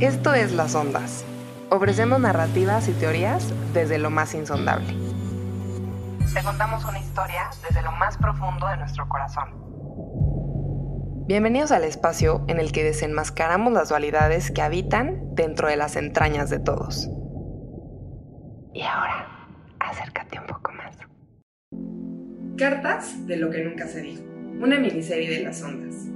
Esto es Las Ondas. Ofrecemos narrativas y teorías desde lo más insondable. Te contamos una historia desde lo más profundo de nuestro corazón. Bienvenidos al espacio en el que desenmascaramos las dualidades que habitan dentro de las entrañas de todos. Y ahora, acércate un poco más. Cartas de lo que nunca se dijo. Una miniserie de las ondas.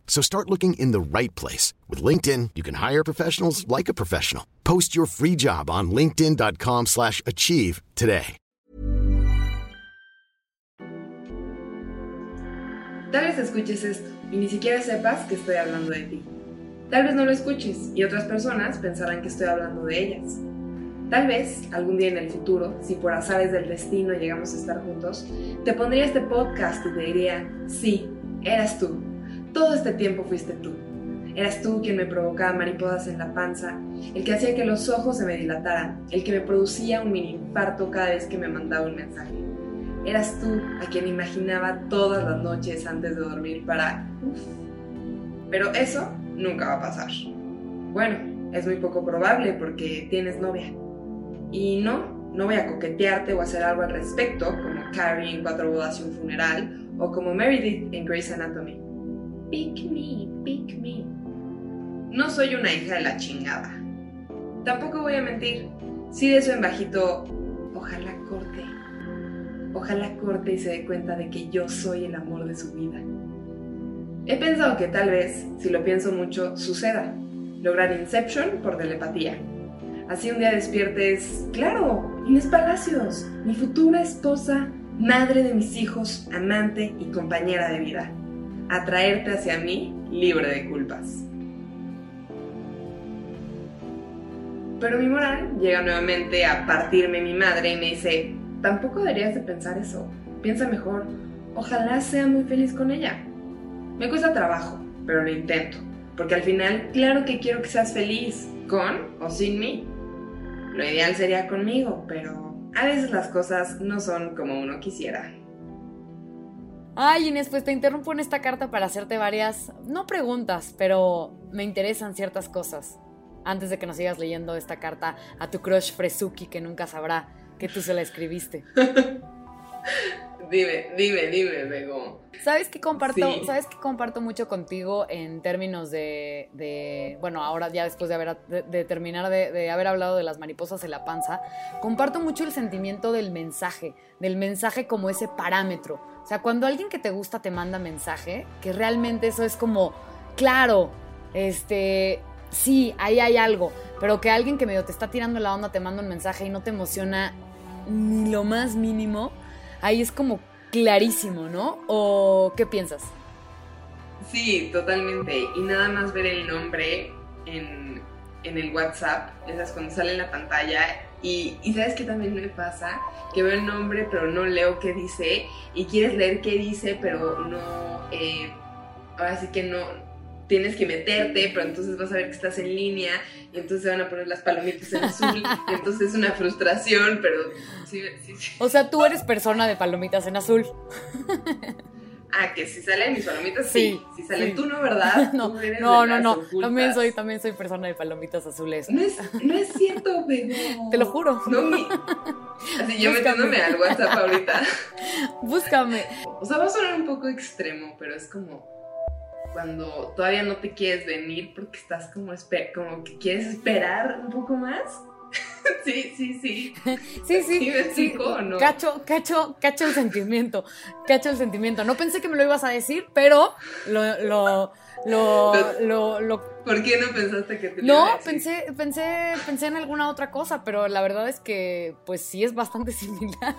So start looking in the right place. With LinkedIn, you can hire professionals like a professional. Post your free job on linkedin.com slash achieve today. Tal vez escuches esto y ni siquiera sepas que estoy hablando de ti. Tal vez no lo escuches y otras personas pensarán que estoy hablando de ellas. Tal vez algún día en el futuro, si por azares del destino llegamos a estar juntos, te pondría este podcast y te diría, sí, eras tú. Todo este tiempo fuiste tú. Eras tú quien me provocaba mariposas en la panza, el que hacía que los ojos se me dilataran, el que me producía un mini infarto cada vez que me mandaba un mensaje. Eras tú a quien imaginaba todas las noches antes de dormir para... Pero eso nunca va a pasar. Bueno, es muy poco probable porque tienes novia. Y no, no voy a coquetearte o hacer algo al respecto, como Carrie en Cuatro Bodas y un Funeral, o como Meredith en Grey's Anatomy. Pick me, pick me. No soy una hija de la chingada. Tampoco voy a mentir. Si de eso en bajito, ojalá corte. Ojalá corte y se dé cuenta de que yo soy el amor de su vida. He pensado que tal vez, si lo pienso mucho, suceda. Lograr Inception por telepatía Así un día despiertes, claro, Inés Palacios, mi futura esposa, madre de mis hijos, amante y compañera de vida. Atraerte hacia mí libre de culpas. Pero mi moral llega nuevamente a partirme mi madre y me dice, tampoco deberías de pensar eso. Piensa mejor, ojalá sea muy feliz con ella. Me cuesta trabajo, pero lo intento. Porque al final, claro que quiero que seas feliz, con o sin mí. Lo ideal sería conmigo, pero a veces las cosas no son como uno quisiera. Ay, Inés, pues te interrumpo en esta carta para hacerte varias, no preguntas, pero me interesan ciertas cosas. Antes de que nos sigas leyendo esta carta a tu crush Fresuki, que nunca sabrá que tú se la escribiste. Dime, dime, dime, Bego. ¿Sabes qué comparto? ¿Sabes que comparto mucho contigo en términos de, bueno, ahora ya después de haber de, terminar de, haber hablado de las mariposas en la panza, comparto mucho el sentimiento del mensaje, del mensaje como ese parámetro. O sea, cuando alguien que te gusta te manda mensaje, que realmente eso es como, claro, este, sí, ahí hay algo, pero que alguien que medio te está tirando la onda te manda un mensaje y no te emociona ni lo más mínimo ahí es como clarísimo, ¿no? ¿O qué piensas? Sí, totalmente. Y nada más ver el nombre en, el WhatsApp, esas cuando sale en la pantalla. Y, y sabes que también me pasa que veo el nombre pero no leo qué dice y quieres leer qué dice pero no, eh, ahora sí que no, tienes que meterte, pero entonces vas a ver que estás en línea y entonces se van a poner las palomitas en azul y entonces es una frustración, pero sí, sí, sí. O sea, tú eres persona de palomitas en azul. Ah, que si salen mis palomitas, sí. Si salen tú, no, ¿verdad? No, no, no, no. También soy, también soy persona de palomitas azules. No es, no es cierto, pero... Te lo juro. No, mi... Así yo metiéndome al WhatsApp ahorita. Búscame. O sea, va a sonar un poco extremo, pero es como cuando todavía no te quieres venir porque estás como, como que quieres esperar un poco más. sí, sí, sí. sí, sí. ¿Sí no? Cacho, cacho, cacho el sentimiento. Cacho el sentimiento. No pensé que me lo ibas a decir, pero lo, lo, lo, lo, ¿Por qué no pensaste que te lo No, pensé, pensé, pensé en alguna otra cosa, pero la verdad es que, pues sí es bastante similar.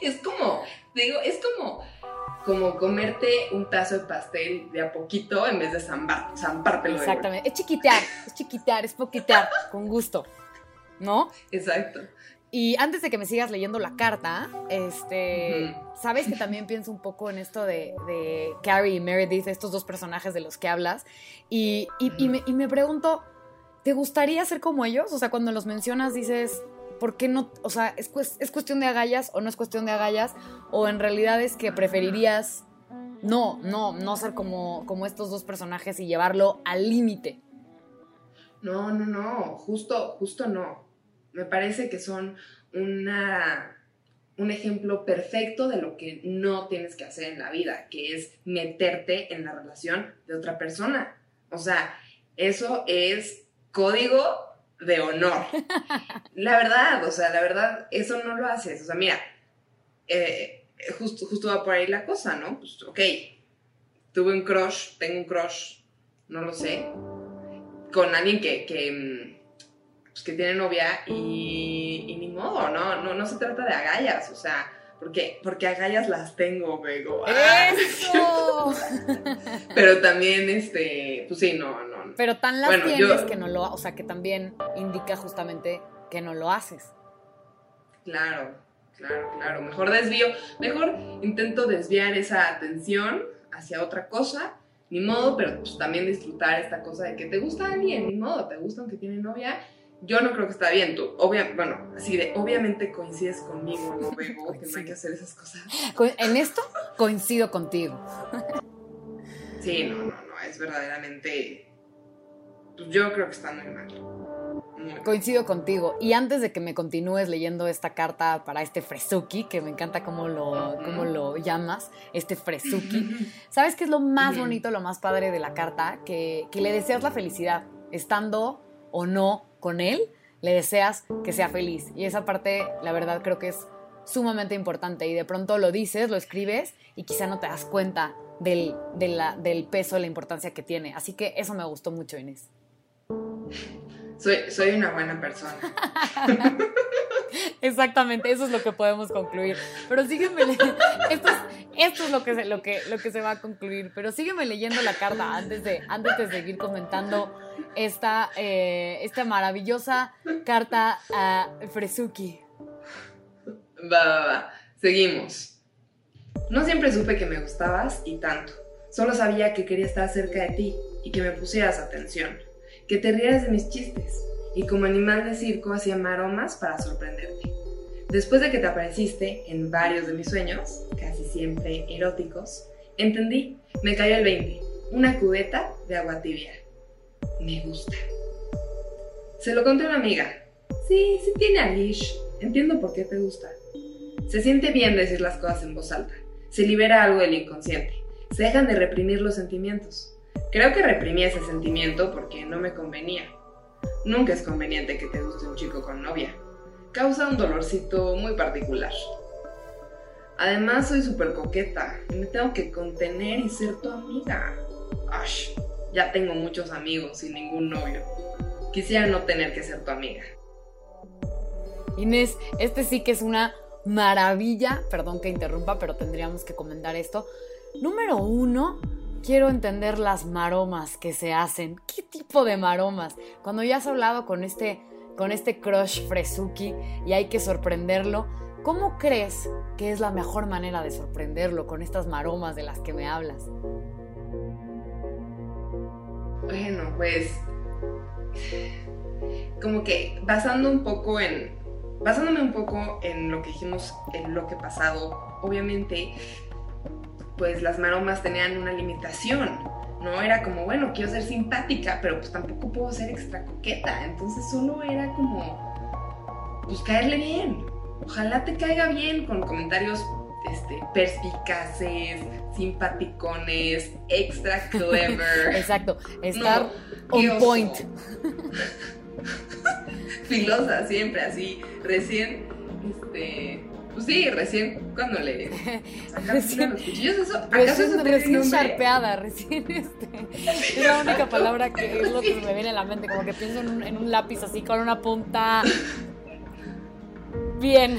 es como, digo, es como como comerte un tazo de pastel de a poquito en vez de zambar, zampártelo. Exactamente. Es chiquitear, es chiquitear, es poquitear, con gusto. ¿No? Exacto. Y antes de que me sigas leyendo la carta, este, sabes que también pienso un poco en esto de, de, Carrie y Meredith, estos dos personajes de los que hablas, y, y, me, y me pregunto, ¿te gustaría ser como ellos? O sea, cuando los mencionas dices, ¿por qué no? O sea, ¿es, ¿es, cuestión de agallas o no es cuestión de agallas? ¿O en realidad es que preferirías no, no, no ser como, como estos dos personajes y llevarlo al límite? No, no, no, justo, justo no. Me parece que son una, un ejemplo perfecto de lo que no tienes que hacer en la vida, que es meterte en la relación de otra persona. O sea, eso es código de honor. La verdad, o sea, la verdad, eso no lo haces. O sea, mira, eh, justo, justo va por ahí la cosa, ¿no? Pues, ok, tuve un crush, tengo un crush, no lo sé, con alguien que, que mm, pues, que tiene novia y, ni modo, ¿no? ¿no? No se trata de agallas, o sea, porque, porque agallas las tengo, Bego. ¡Eso! Pero también, este, pues sí, no, no. Pero tan las tienes que no lo, o sea, que también indica justamente que no lo haces. Claro, claro, claro. Mejor desvío, mejor intento desviar esa atención hacia otra cosa ni modo, pero pues también disfrutar esta cosa de que te gusta alguien, ni modo, te gusta aunque tiene novia yo no creo que está bien. Tú, bueno, así de, obviamente coincides conmigo, no veo que no hay que hacer esas cosas. En esto coincido contigo. Sí, no, no, no, es verdaderamente. Pues yo creo que está muy mal. Coincido contigo. Y antes de que me continúes leyendo esta carta para este Fresuki, que me encanta cómo lo, cómo lo llamas, este Fresuki, ¿sabes qué es lo más bonito, lo más padre de la carta? Que, que le deseas la felicidad, estando o no con él, le deseas que sea feliz. Y esa parte, la verdad, creo que es sumamente importante. Y de pronto lo dices, lo escribes y quizá no te das cuenta del, del peso, la importancia que tiene. Así que eso me gustó mucho, Inés. Soy, soy una buena persona. Exactamente, eso es lo que podemos concluir. Pero sígueme, esto es, esto es lo, que se, lo, que, lo que se va a concluir. Pero sígueme leyendo la carta antes de, antes de seguir comentando esta, eh, esta maravillosa carta a Fresuki. Va, va, va. Seguimos. No siempre supe que me gustabas y tanto. Solo sabía que quería estar cerca de ti y que me pusieras atención. Que te rieras de mis chistes y como animal de circo hacía maromas para sorprenderte. Después de que te apareciste en varios de mis sueños, casi siempre eróticos, entendí, me cayó el 20, una cubeta de agua tibia. Me gusta. Se lo conté a una amiga. Sí, sí tiene a Lish. Entiendo por qué te gusta. Se siente bien decir las cosas en voz alta. Se libera algo del inconsciente. Se dejan de reprimir los sentimientos. Creo que reprimí ese sentimiento porque no me convenía. Nunca es conveniente que te guste un chico con novia. Causa un dolorcito muy particular. Además soy súper coqueta y me tengo que contener y ser tu amiga. Ash, ya tengo muchos amigos y ningún novio. Quisiera no tener que ser tu amiga. Inés, este sí que es una maravilla. Perdón que interrumpa, pero tendríamos que comentar esto. Número uno, quiero entender las maromas que se hacen. ¿Qué tipo de maromas? Cuando ya has hablado con este, con este crush Fresuki y hay que sorprenderlo, ¿cómo crees que es la mejor manera de sorprenderlo con estas maromas de las que me hablas? Bueno, pues como que basando un poco en basándome un poco en lo que dijimos en lo que pasado, obviamente pues las maromas tenían una limitación, ¿no? Era como, bueno, quiero ser simpática, pero pues tampoco puedo ser extra coqueta, entonces solo era como, pues caerle bien, ojalá te caiga bien con comentarios este, perspicaces, simpaticones, extra clever. Exacto, estar on point. Filosa siempre así, recién, este, pues sí, recién cuando le recién, los cuchillos, eso, ¿acaso recién, recién sharpeada, recién este, es la única palabra que es lo que me viene a la mente, como que pienso en un, en un lápiz así con una punta bien.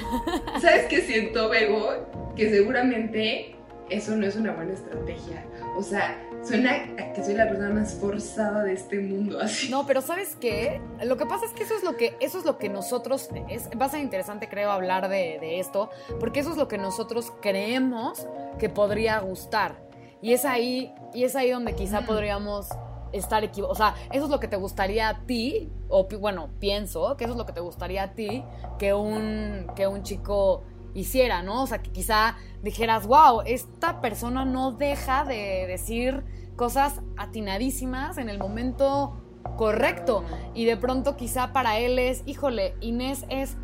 ¿Sabes qué siento, Bego? Que seguramente eso no es una buena estrategia. O sea, suena a que soy la persona más forzada de este mundo, así. No, pero ¿sabes qué? Lo que pasa es que eso es lo que, eso es lo que nosotros, es, va a ser interesante creo hablar de, de esto, porque eso es lo que nosotros creemos que podría gustar. Y es ahí, y es ahí donde quizá mm. podríamos estar equivocados. O sea, eso es lo que te gustaría a ti, o bueno, pienso que eso es lo que te gustaría a ti que un, que un chico hiciera, ¿no? O sea, que quizá dijeras, wow, esta persona no deja de decir cosas atinadísimas en el momento correcto. Y de pronto quizá para él es, híjole, Inés es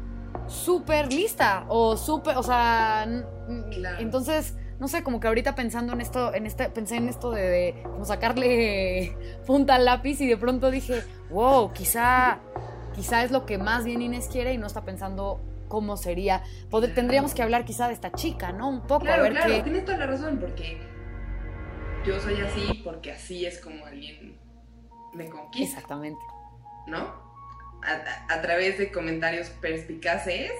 súper lista o súper, o sea, entonces, no sé, como que ahorita pensando en esto, en este, pensé en esto de, como sacarle punta al lápiz y de pronto dije, wow, quizá, quizá es lo que más bien Inés quiere y no está pensando cómo sería. tendríamos que hablar quizá de esta chica, ¿no? Un poco, claro, a ver claro, tienes toda la razón, porque yo soy así, porque así es como alguien me conquista. Exactamente. ¿No? A, través de comentarios perspicaces,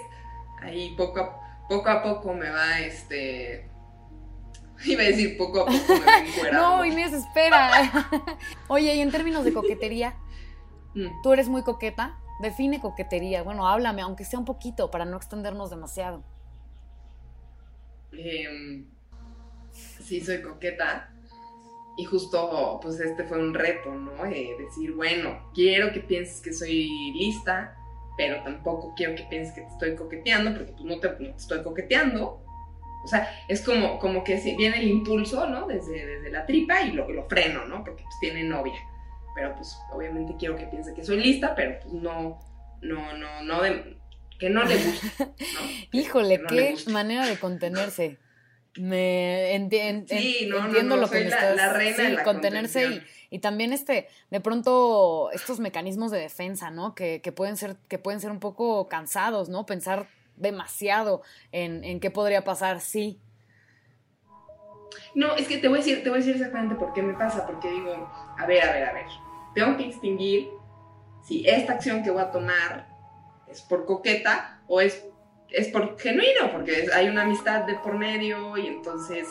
ahí poco a, poco a poco me va, este... Iba a decir poco a poco me va No, Inés, espera. Oye, y en términos de coquetería, mm. ¿tú eres muy coqueta? Define coquetería. Bueno, háblame, aunque sea un poquito, para no extendernos demasiado. Em, sí, soy coqueta. Y justo, pues este fue un reto, ¿no? decir, bueno, quiero que pienses que soy lista, pero tampoco quiero que pienses que te estoy coqueteando, porque pues no te, estoy coqueteando. O sea, es como, como que viene el impulso, ¿no? Desde, desde la tripa y lo, lo freno, ¿no? Porque pues tiene novia pero pues obviamente quiero que piense que soy lista, pero pues no, no, no, no, que no le guste, ¿no? Híjole, qué manera de contenerse. Me entiendo lo que la, la reina sí, de contenerse y, y, también este de pronto estos mecanismos de defensa no que, que, pueden ser que pueden ser un poco cansados no pensar demasiado en, en qué podría pasar sí no, es que te voy a decir, te voy a decir exactamente por qué me pasa, porque digo, a ver, a ver, a ver, tengo que distinguir si esta acción que voy a tomar es por coqueta o es, es por genuino, porque hay una amistad de por medio y entonces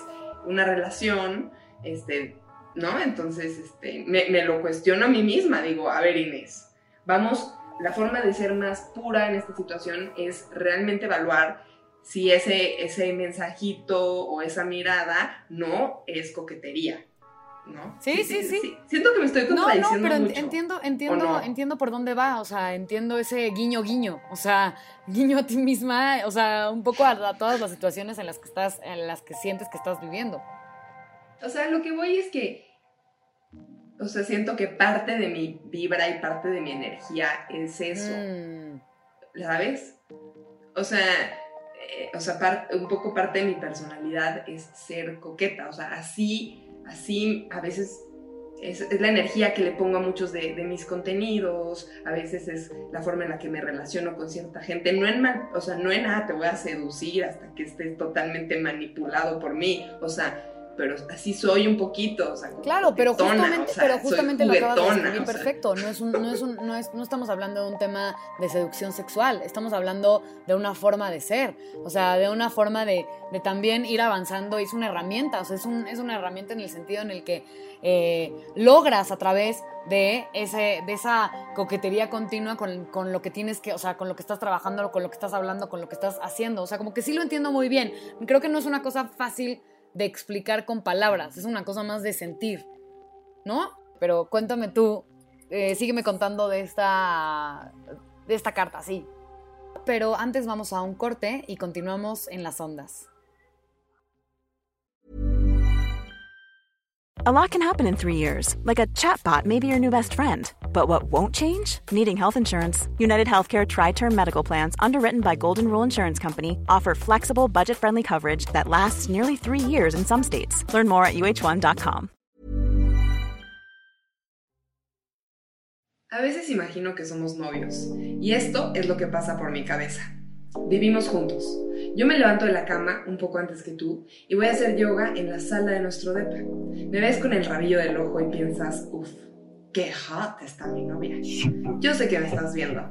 una relación, este, ¿no? Entonces, este, me, me lo cuestiono a mí misma, digo, a ver, Inés, vamos, la forma de ser más pura en esta situación es realmente evaluar si ese, ese mensajito o esa mirada no es coquetería. ¿No? Sí sí, sí, Siento que me estoy contradiciendo. No, no, pero entiendo, entiendo, entiendo por dónde va. O sea, entiendo ese guiño, guiño. O sea, guiño a ti misma. O sea, un poco a, todas las situaciones en las que estás, en las que sientes que estás viviendo. O sea, lo que voy es que. O sea, siento que parte de mi vibra y parte de mi energía es eso. Mm. ¿Sabes? O sea, eh, o sea, un poco parte de mi personalidad es ser coqueta, o sea, así, así a veces es, la energía que le pongo a muchos de, mis contenidos, a veces es la forma en la que me relaciono con cierta gente, no en, o sea, no en nada te voy a seducir hasta que estés totalmente manipulado por mí, o sea, pero así soy un poquito, o sea, Claro, pero justamente, pero justamente lo acabas de describir perfecto, no es, un, no, es un, no, es, no estamos hablando de un tema de seducción sexual, estamos hablando de una forma de ser, o sea, de una forma de, de también ir avanzando, es una herramienta, o sea, es, un, es una herramienta en el sentido en el que eh, logras a través de, ese, de esa coquetería continua con, con, lo que tienes que, o sea, con lo que estás trabajando, con lo que estás hablando, con lo que estás haciendo, o sea, como que sí lo entiendo muy bien, creo que no es una cosa fácil de explicar con palabras, es una cosa más de sentir, ¿no? Pero cuéntame tú, eh, sígueme contando de esta, de esta carta, sí. Pero antes vamos a un corte y continuamos en las ondas. A lot can happen in three years, like a chatbot may be your new best friend. But what won't change? Needing health insurance. United Healthcare Tri Term Medical Plans, underwritten by Golden Rule Insurance Company, offer flexible, budget friendly coverage that lasts nearly three years in some states. Learn more at uh1.com. A veces imagino que somos novios, y esto es lo que pasa por mi cabeza. Vivimos juntos. Yo me levanto de la cama un poco antes que tú y voy a hacer yoga en la sala de nuestro depa. Me ves con el rabillo del ojo y piensas, uff, qué hot está mi novia. Yo sé que me estás viendo.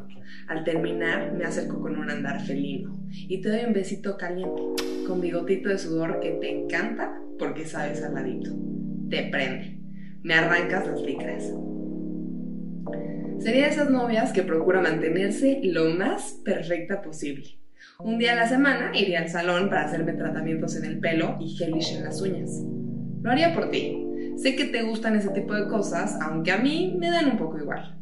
Al terminar, me acerco con un andar felino y te doy un besito caliente, con bigotito de sudor que te encanta porque sabes al ladito. Te prende. Me arrancas las licras. Sería de esas novias que procura mantenerse lo más perfecta posible. Un día a la semana iría al salón para hacerme tratamientos en el pelo y gelish en las uñas. Lo haría por ti. Sé que te gustan ese tipo de cosas, aunque a mí me dan un poco igual.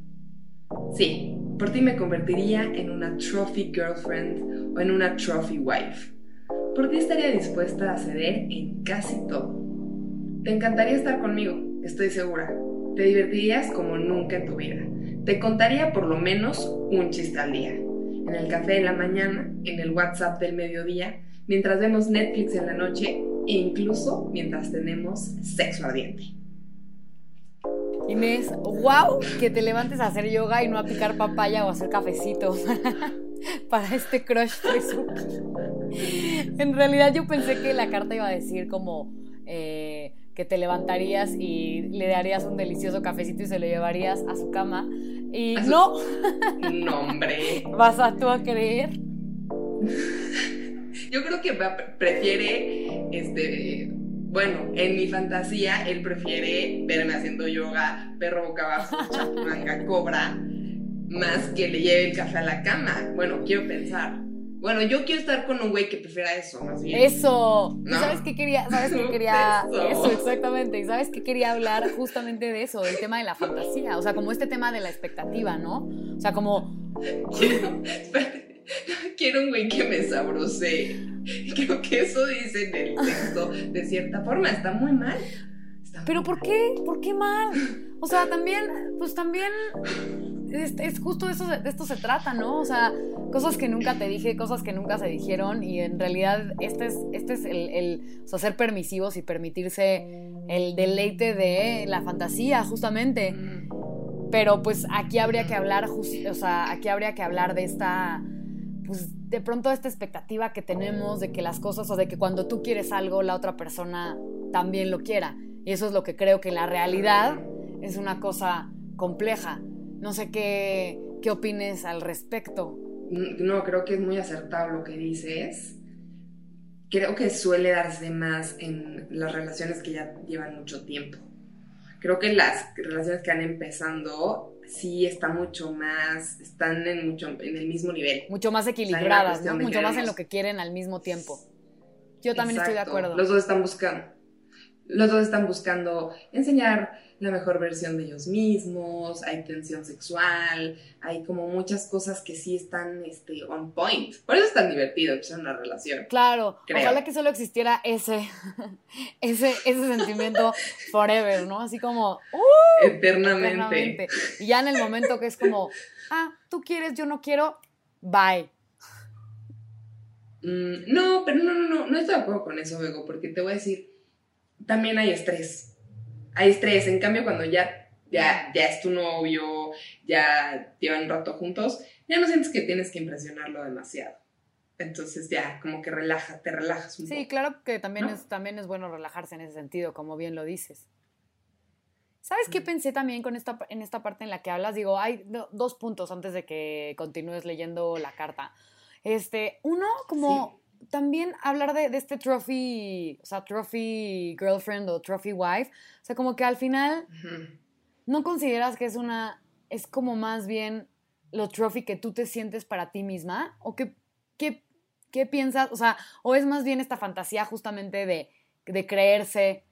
Sí, por ti me convertiría en una trophy girlfriend o en una trophy wife. Por ti estaría dispuesta a ceder en casi todo. Te encantaría estar conmigo, estoy segura. Te divertirías como nunca en tu vida. Te contaría por lo menos un chiste al día. En el café de la mañana, en el WhatsApp del mediodía, mientras vemos Netflix en la noche incluso mientras tenemos sexo ardiente. Inés, wow, que te levantes a hacer yoga y no a picar papaya o a hacer cafecito para este crush En realidad yo pensé que la carta iba a decir como eh, que te levantarías y le darías un delicioso cafecito y se lo llevarías a su cama. Y no. No, hombre. ¿Vas a tú a creer? Yo creo que prefiere este bueno, en mi fantasía, él prefiere verme haciendo yoga, perro boca abajo, manga, cobra, más que le lleve el café a la cama. Bueno, quiero pensar. Bueno, yo quiero estar con un güey que prefiera eso, más bien. Eso. ¿Sabes qué quería? ¿Sabes qué quería? Eso. exactamente. ¿Y sabes qué quería hablar justamente de eso, del tema de la fantasía? O sea, como este tema de la expectativa, ¿no? O sea, como. quiero un güey que me sabrose. Creo que eso dice en el texto de cierta forma. Está muy mal. Pero ¿por qué? ¿Por qué mal? O sea, también, pues también es, justo eso, de esto se trata, ¿no? O sea, cosas que nunca te dije, cosas que nunca se dijeron y en realidad este es, este es el, el o sea, ser permisivos y permitirse el deleite de la fantasía, justamente. Mm. Pero pues aquí habría que hablar, o sea, aquí habría que hablar de esta pues de pronto esta expectativa que tenemos de que las cosas o de que cuando tú quieres algo la otra persona también lo quiera. Y eso es lo que creo que en la realidad es una cosa compleja. No sé qué, qué opines al respecto. No, creo que es muy acertado lo que dices. Creo que suele darse más en las relaciones que ya llevan mucho tiempo. Creo que las relaciones que han empezando sí está mucho más, están en, mucho, en el mismo nivel. Mucho más equilibradas, ¿no? Mucho más en lo que quieren al mismo tiempo. Yo también estoy de acuerdo. Los dos están buscando, los dos están buscando enseñar la mejor versión de ellos mismos, hay tensión sexual, hay como muchas cosas que sí están este, on point. Por eso es tan divertido que sea una relación. Claro, ojalá que solo existiera ese, ese, ese sentimiento forever, ¿no? Así como, uh, eternamente. Y ya en el momento que es como, ah, tú quieres, yo no quiero, bye. Mm, no, pero no, no, no, no estoy de acuerdo con eso, Bego, porque te voy a decir, también hay estrés hay estrés. En cambio, cuando ya, ya, ya es tu novio, ya llevan un rato juntos, ya no sientes que tienes que impresionarlo demasiado. Entonces ya, como que relaja, te relajas un poco. Sí, claro que también, es, también es bueno relajarse en ese sentido, como bien lo dices. ¿Sabes qué pensé también con esta, en esta parte en la que hablas? Digo, hay dos puntos antes de que continúes leyendo la carta. Este, uno, como también hablar de, este trophy, o sea, trophy girlfriend o trophy wife, o sea, como que al final no consideras que es una, es como más bien lo trophy que tú te sientes para ti misma, o qué, qué, qué piensas, o sea, o es más bien esta fantasía justamente de, de creerse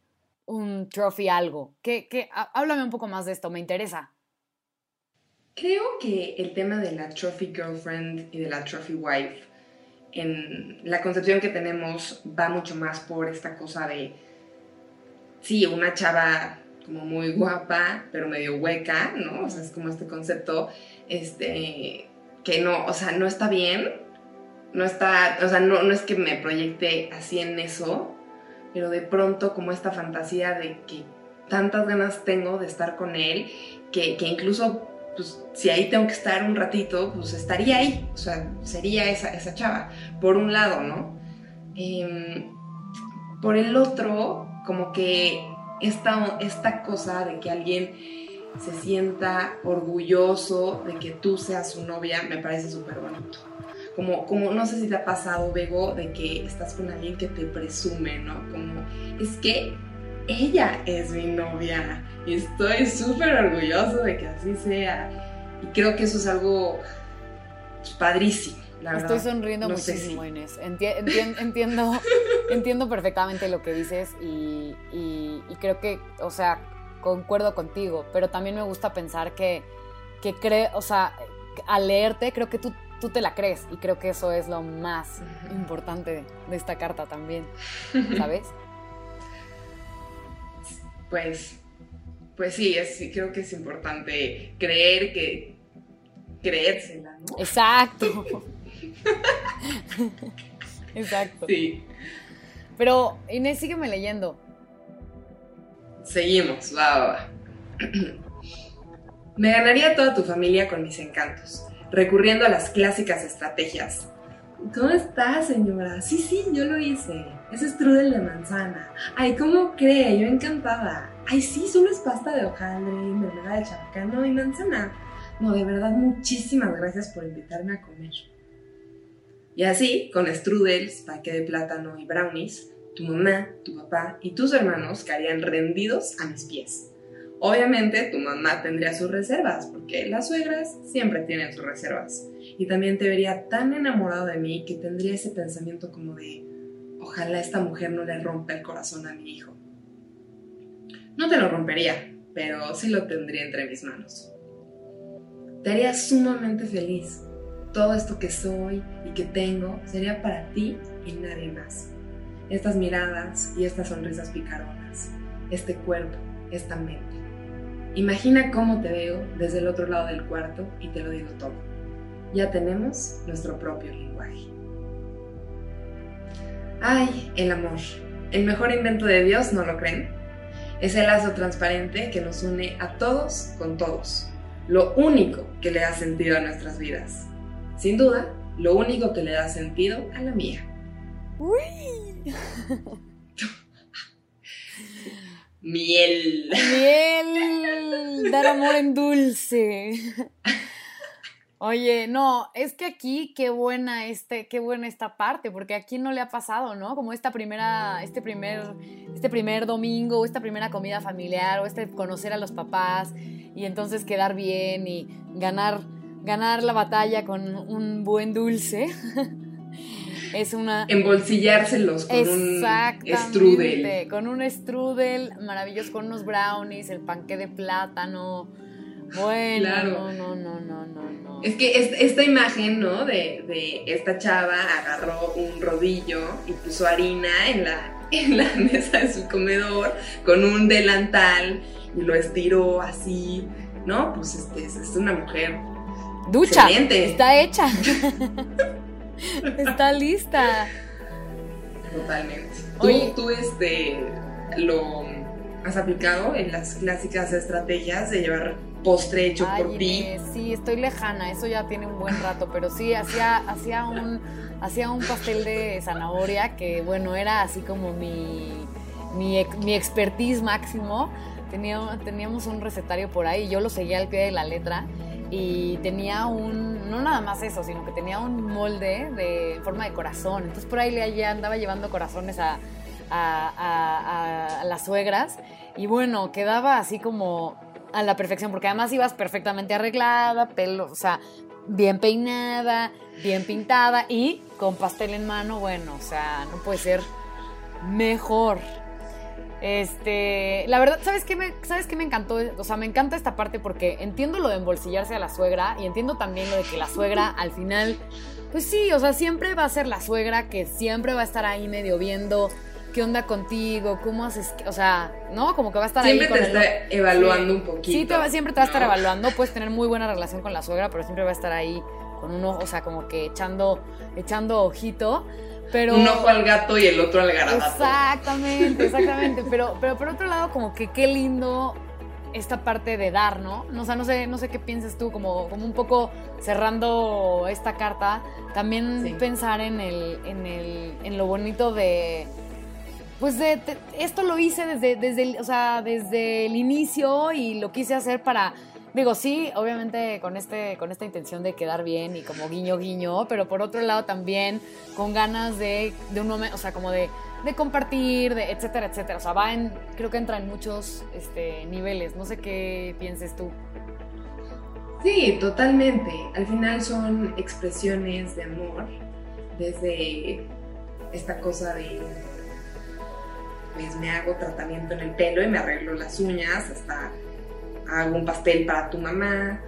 un trophy algo. ¿Qué, qué, háblame un poco más de esto, me interesa. Creo que el tema de la trophy girlfriend y de la trophy wife en la concepción que tenemos va mucho más por esta cosa de, sí, una chava como muy guapa, pero medio hueca, ¿no? O sea, es como este concepto, este, que no, o sea, no está bien, no está, o sea, no, no es que me proyecte así en eso, pero de pronto como esta fantasía de que tantas ganas tengo de estar con él, que, que incluso pues si ahí tengo que estar un ratito, pues estaría ahí, o sea, sería esa, esa chava, por un lado, ¿no? Em, por el otro, como que esta, esta cosa de que alguien se sienta orgulloso de que tú seas su novia, me parece súper bonito. como, como, no sé si te ha pasado, Bego, de que estás con alguien que te presume, ¿no? Como, es que ella es mi novia y estoy súper orgulloso de que así sea. Y creo que eso es algo padrísimo. La Estoy sonriendo muchísimo, Inés. entiendo, entiendo perfectamente lo que dices y, y, creo que, o sea, concuerdo contigo, pero también me gusta pensar que, que creo, o sea, al leerte, creo que tú, tú te la crees y creo que eso es lo más importante de esta carta también, ¿sabes? Pues, pues sí, es, creo que es importante creer que creérsela, ¿no? Exacto. Exacto. Sí. Pero Inés, sígueme leyendo. Seguimos, va, va. Me ganaría toda tu familia con mis encantos, recurriendo a las clásicas estrategias. ¿Cómo está, señora? Sí, sí, yo lo hice. Es strudel de manzana. Ay, ¿cómo cree? Yo encantada. Ay, sí, solo es pasta de hojaldre, mermelada de chabacano y manzana. No, de verdad, muchísimas gracias por invitarme a comer. Y así, con strudels, paque de plátano y brownies, tu mamá, tu papá y tus hermanos caerían rendidos a mis pies. Obviamente tu mamá tendría sus reservas, porque las suegras siempre tienen sus reservas. Y también te vería tan enamorado de mí que tendría ese pensamiento como de, ojalá esta mujer no le rompa el corazón a mi hijo. No te lo rompería, pero sí lo tendría entre mis manos. Te haría sumamente feliz, todo esto que soy y que tengo sería para ti y nadie más. Estas miradas y estas sonrisas picaronas, este cuerpo, esta mente. Imagina cómo te veo desde el otro lado del cuarto y te lo digo todo. Ya tenemos nuestro propio lenguaje. Ay, el amor. El mejor invento de Dios, ¿no lo creen? Es el lazo transparente que nos une a todos con todos. Lo único que le da sentido a nuestras vidas. Sin duda, lo único que le da sentido a la mía. Uy. Miel. Miel. Dar amor en dulce. Oye, no, es que aquí qué buena este, qué buena esta parte, porque aquí no le ha pasado, ¿no? Como esta primera, este primer, este primer domingo, o esta primera comida familiar, o este conocer a los papás, y entonces quedar bien y ganar ganar la batalla con un buen dulce. es una... Embolsillárselos con un strudel. Con un strudel maravilloso, con unos brownies, el panque de plátano. Bueno, no, no, no, no, no, Es que esta imagen, ¿no? De, de, esta chava agarró un rodillo y puso harina en la, en la mesa de su comedor con un delantal y lo estiró así, ¿no? Pues este, es una mujer Ducha. Está hecha. está lista. Totalmente. ¿Tú, tú este, lo has aplicado en las clásicas estrategias de llevar postre hecho por ti? Sí, estoy lejana, eso ya tiene un buen rato, pero sí, hacía, hacía, un, hacía un pastel de zanahoria que, bueno, era así como mi, mi, mi expertise máximo. teníamos un recetario por ahí, yo lo seguía al pie de la letra y tenía un, no nada más eso, sino que tenía un molde de forma de corazón. Entonces por ahí le andaba llevando corazones a, a, las suegras y bueno, quedaba así como a la perfección, porque además ibas perfectamente arreglada, pelo, o sea, bien peinada, bien pintada y con pastel en mano, bueno, o sea, no puede ser mejor. Este, la verdad, ¿sabes qué, me, ¿sabes qué me encantó? O sea, me encanta esta parte porque entiendo lo de embolsillarse a la suegra y entiendo también lo de que la suegra al final, pues sí, o sea, siempre va a ser la suegra que siempre va a estar ahí medio viendo qué onda contigo, cómo haces, o sea, ¿no? Como que va a estar ahí. Siempre te está evaluando un poquito. Sí, siempre te va a estar evaluando, puedes tener muy buena relación con la suegra, pero siempre va a estar ahí con uno, o sea, como que echando, echando ojito. Un ojo al gato y el otro al garabato. Exactamente, exactamente. pero, pero por otro lado, como que qué lindo esta parte de dar, ¿no? O sea, no sé, no sé qué piensas tú, como, como un poco cerrando esta carta, también pensar en el, en el, en lo bonito de. Pues de, esto lo hice desde, desde, o sea, desde el inicio y lo quise hacer para Digo, sí, obviamente con, este, con esta intención de quedar bien y como guiño, guiño, pero por otro lado también con ganas de, de un momento, o sea, como de, de, compartir, de etcétera, etcétera. O sea, va en, creo que entra en muchos este, niveles. No sé qué pienses tú. Sí, totalmente. Al final son expresiones de amor, desde esta cosa de, pues me hago tratamiento en el pelo y me arreglo las uñas, hasta hago un pastel para tu mamá,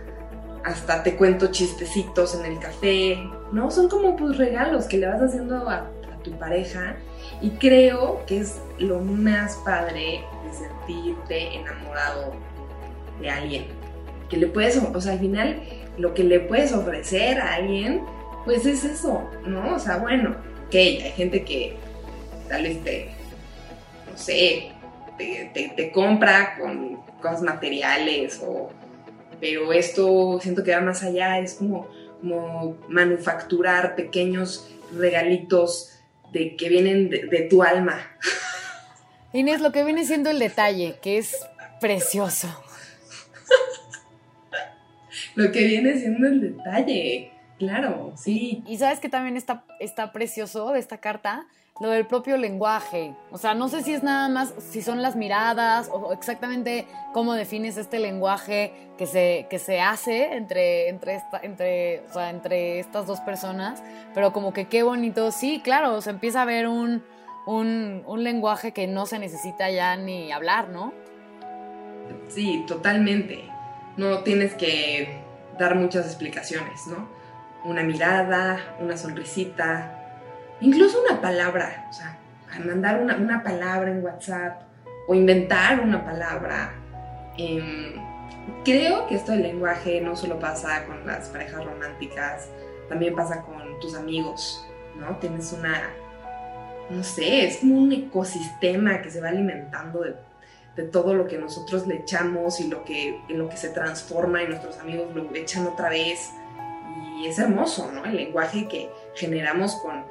hasta te cuento chistecitos en el café, ¿no? Son como pues regalos que le vas haciendo a, tu pareja y creo que es lo más padre de sentirte enamorado de alguien. Que le puedes, o sea, al final lo que le puedes ofrecer a alguien, pues es eso, ¿no? O sea, bueno, ok, hay gente que tal vez te, no sé, te compra con cosas materiales, o, pero esto siento que va más allá, es como, como manufacturar pequeños regalitos de, que vienen de, tu alma. Inés, lo que viene siendo el detalle, que es precioso. lo que viene siendo el detalle, claro, sí. Y, sabes que también está, está precioso de esta carta, lo del propio lenguaje. O sea, no sé si es nada más, si son las miradas o exactamente cómo defines este lenguaje que se, que se hace entre, entre, esta, entre, o sea, entre estas dos personas, pero como que qué bonito. Sí, claro, se empieza a ver un, un, un lenguaje que no se necesita ya ni hablar, ¿no? Sí, totalmente. No tienes que dar muchas explicaciones, ¿no? Una mirada, una sonrisita, incluso una palabra, o sea, mandar una, palabra en WhatsApp o inventar una palabra. Em, creo que esto del lenguaje no solo pasa con las parejas románticas, también pasa con tus amigos, ¿no? Tienes una, no sé, es como un ecosistema que se va alimentando de, todo lo que nosotros le echamos y lo que, en lo que se transforma y nuestros amigos lo echan otra vez. Y es hermoso, ¿no? El lenguaje que generamos con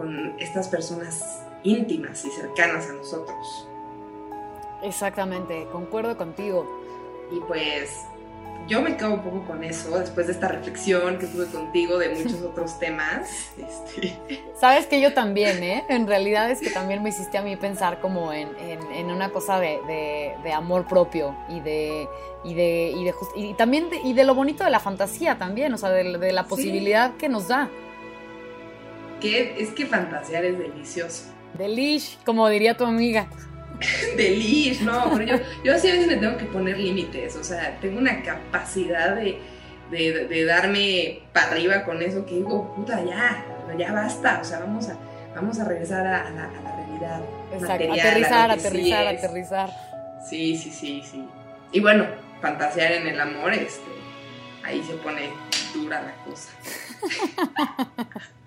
con estas personas íntimas y cercanas a nosotros. Exactamente, concuerdo contigo. Y pues yo me quedo un poco con eso después de esta reflexión que tuve contigo de muchos otros temas. Este. Sabes que yo también, ¿eh? En realidad es que también me hiciste a mí pensar como en, una cosa de, amor propio y de y de y, de, y también y de lo bonito de la fantasía también, o sea, de, la posibilidad que nos da es que fantasear es delicioso. Delish, como diría tu amiga. Delish, no, pero yo, yo así a veces me tengo que poner límites, o sea, tengo una capacidad de, de, darme para arriba con eso que digo, puta, ya, ya basta, o sea, vamos a, vamos a regresar a, la, realidad. Exacto, aterrizar, aterrizar, aterrizar. Sí, sí, sí, sí. Y bueno, fantasear en el amor, este, ahí se pone dura la cosa.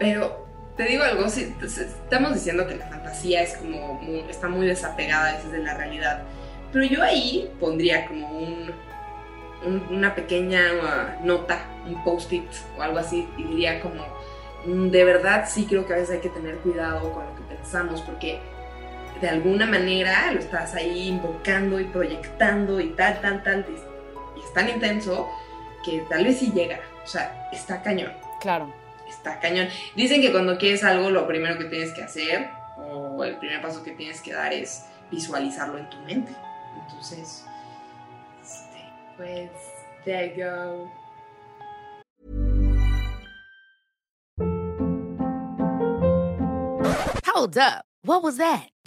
Pero te digo algo, si, estamos diciendo que la fantasía es como está muy desapegada a veces de la realidad, pero yo ahí pondría como un, una pequeña uh, nota, un post-it o algo así, y diría como, mm, de verdad sí creo que a veces hay que tener cuidado con lo que pensamos, porque de alguna manera lo estás ahí invocando y proyectando y tal, tal, tal, y es tan intenso que tal vez sí llega, o sea, está cañón. Claro está cañón. Dicen que cuando quieres algo, lo primero que tienes que hacer, o el primer paso que tienes que dar es visualizarlo en tu mente. Entonces, este, pues, there you go. Hold up. What was that?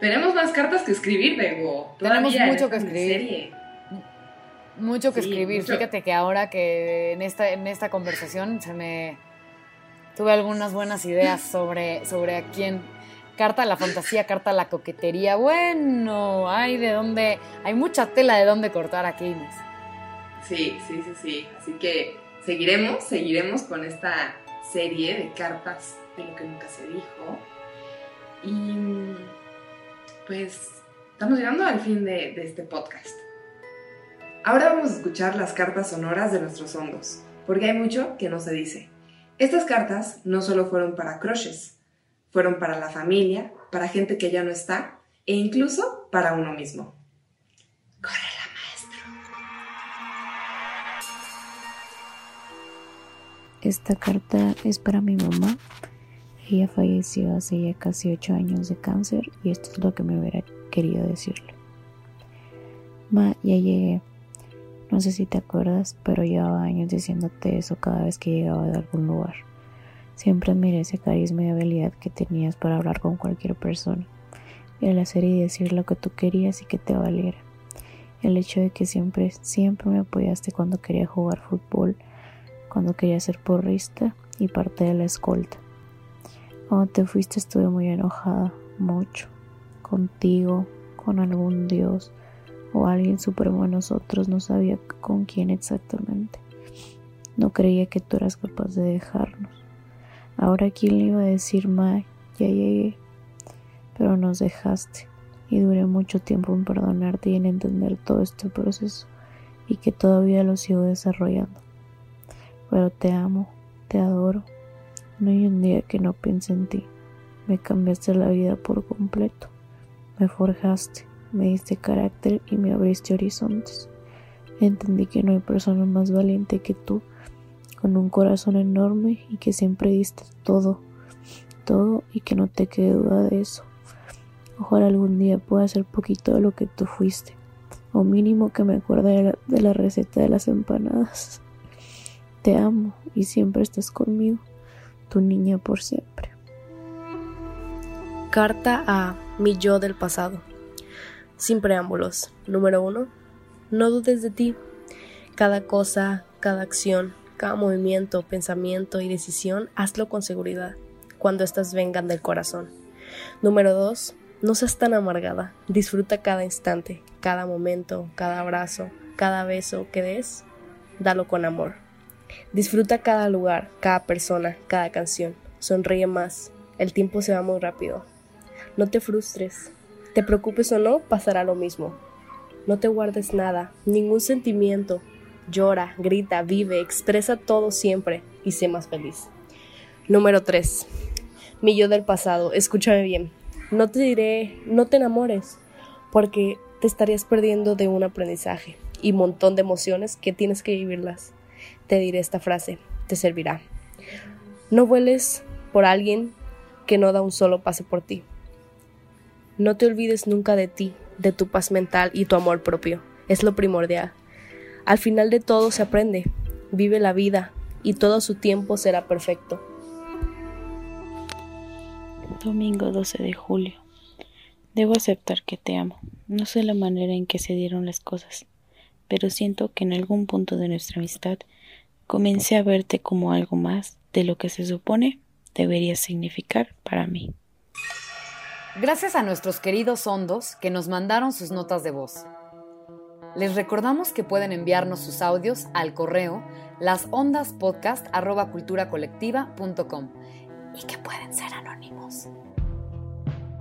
Tenemos más cartas que escribir, Bego. Tenemos mucho que escribir. Mucho que escribir. Fíjate que ahora que en esta, en esta conversación se me tuve algunas buenas ideas sobre, sobre a quién. Carta a la fantasía, carta a la coquetería. Bueno, hay de dónde. Hay mucha tela de dónde cortar aquí, Sí, sí, sí, sí. Así que seguiremos, seguiremos con esta serie de cartas de lo que nunca se dijo. Y pues estamos llegando al fin de, este podcast. Ahora vamos a escuchar las cartas sonoras de nuestros hondos, porque hay mucho que no se dice. Estas cartas no solo fueron para crushes, fueron para la familia, para gente que ya no está e incluso para uno mismo. Córrela, maestro. Esta carta es para mi mamá. Ella falleció hace ya casi ocho años de cáncer y esto es lo que me hubiera querido decirle. Ma, ya llegué. No sé si te acuerdas, pero llevaba años diciéndote eso cada vez que llegaba de algún lugar. Siempre admiré ese carisma y habilidad que tenías para hablar con cualquier persona. El hacer y decir lo que tú querías y que te valiera. El hecho de que siempre, siempre me apoyaste cuando quería jugar fútbol, cuando quería ser porrista y parte de la escolta. Cuando te fuiste estuve muy enojada, mucho, contigo, con algún dios, o alguien supremo a nosotros, no sabía con quién exactamente. No creía que tú eras capaz de dejarnos. Ahora quién le iba a decir, May, ya llegué, pero nos dejaste y duré mucho tiempo en perdonarte y en entender todo este proceso y que todavía lo sigo desarrollando. Pero te amo, te adoro. No hay un día que no piense en ti. Me cambiaste la vida por completo. Me forjaste me diste carácter y me abriste horizontes. Entendí que no hay persona más valiente que tú, con un corazón enorme y que siempre diste todo, todo y que no te quede duda de eso. Ojalá algún día pueda ser poquito de lo que tú fuiste, o mínimo que me acuerde de la, de la receta de las empanadas. Te amo y siempre estás conmigo, tu niña por siempre. Carta a mi yo del pasado. Sin preámbulos. Número uno, no dudes de ti. Cada cosa, cada acción, cada movimiento, pensamiento y decisión, hazlo con seguridad, cuando éstas vengan del corazón. Número dos, no seas tan amargada. Disfruta cada instante, cada momento, cada abrazo, cada beso que des, dalo con amor. Disfruta cada lugar, cada persona, cada canción. Sonríe más. El tiempo se va muy rápido. No te frustres. Te preocupes o no, pasará lo mismo. No te guardes nada, ningún sentimiento. Llora, grita, vive, expresa todo siempre y sé más feliz. Número 3. Mi yo del pasado, escúchame bien. No te diré, no te enamores, porque te estarías perdiendo de un aprendizaje y montón de emociones que tienes que vivirlas. Te diré esta frase, te servirá. No vueles por alguien que no da un solo pase por ti. No te olvides nunca de ti, de tu paz mental y tu amor propio. Es lo primordial. Al final de todo se aprende. Vive la vida y todo su tiempo será perfecto. Domingo 12 de julio. Debo aceptar que te amo. No sé la manera en que se dieron las cosas, pero siento que en algún punto de nuestra amistad comencé a verte como algo más de lo que se supone debería significar para mí. Gracias a nuestros queridos hondos que nos mandaron sus notas de voz. Les recordamos que pueden enviarnos sus audios al correo lasondaspodcast.culturacolectiva.com y que pueden ser anónimos.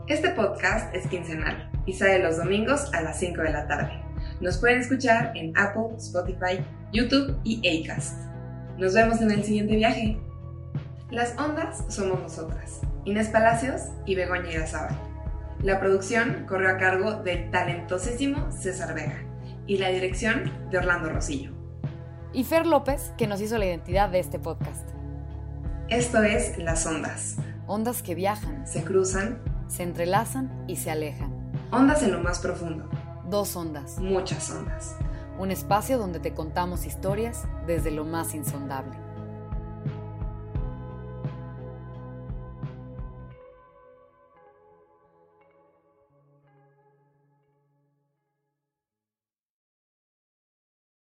Este podcast es quincenal y sale los domingos a las 5 de la tarde. Nos pueden escuchar en Apple, Spotify, YouTube y Acast. Nos vemos en el siguiente viaje. Las ondas somos nosotras, Inés Palacios y Begoña Irazábal. La producción corrió a cargo del talentosísimo César Vega y la dirección de Orlando Rosillo. Y Fer López, que nos hizo la identidad de este podcast. Esto es Las Ondas. Ondas que viajan, Se cruzan, se entrelazan y se alejan. ondas en lo más profundo, Dos ondas. muchas ondas. Un espacio donde te contamos historias desde lo más insondable.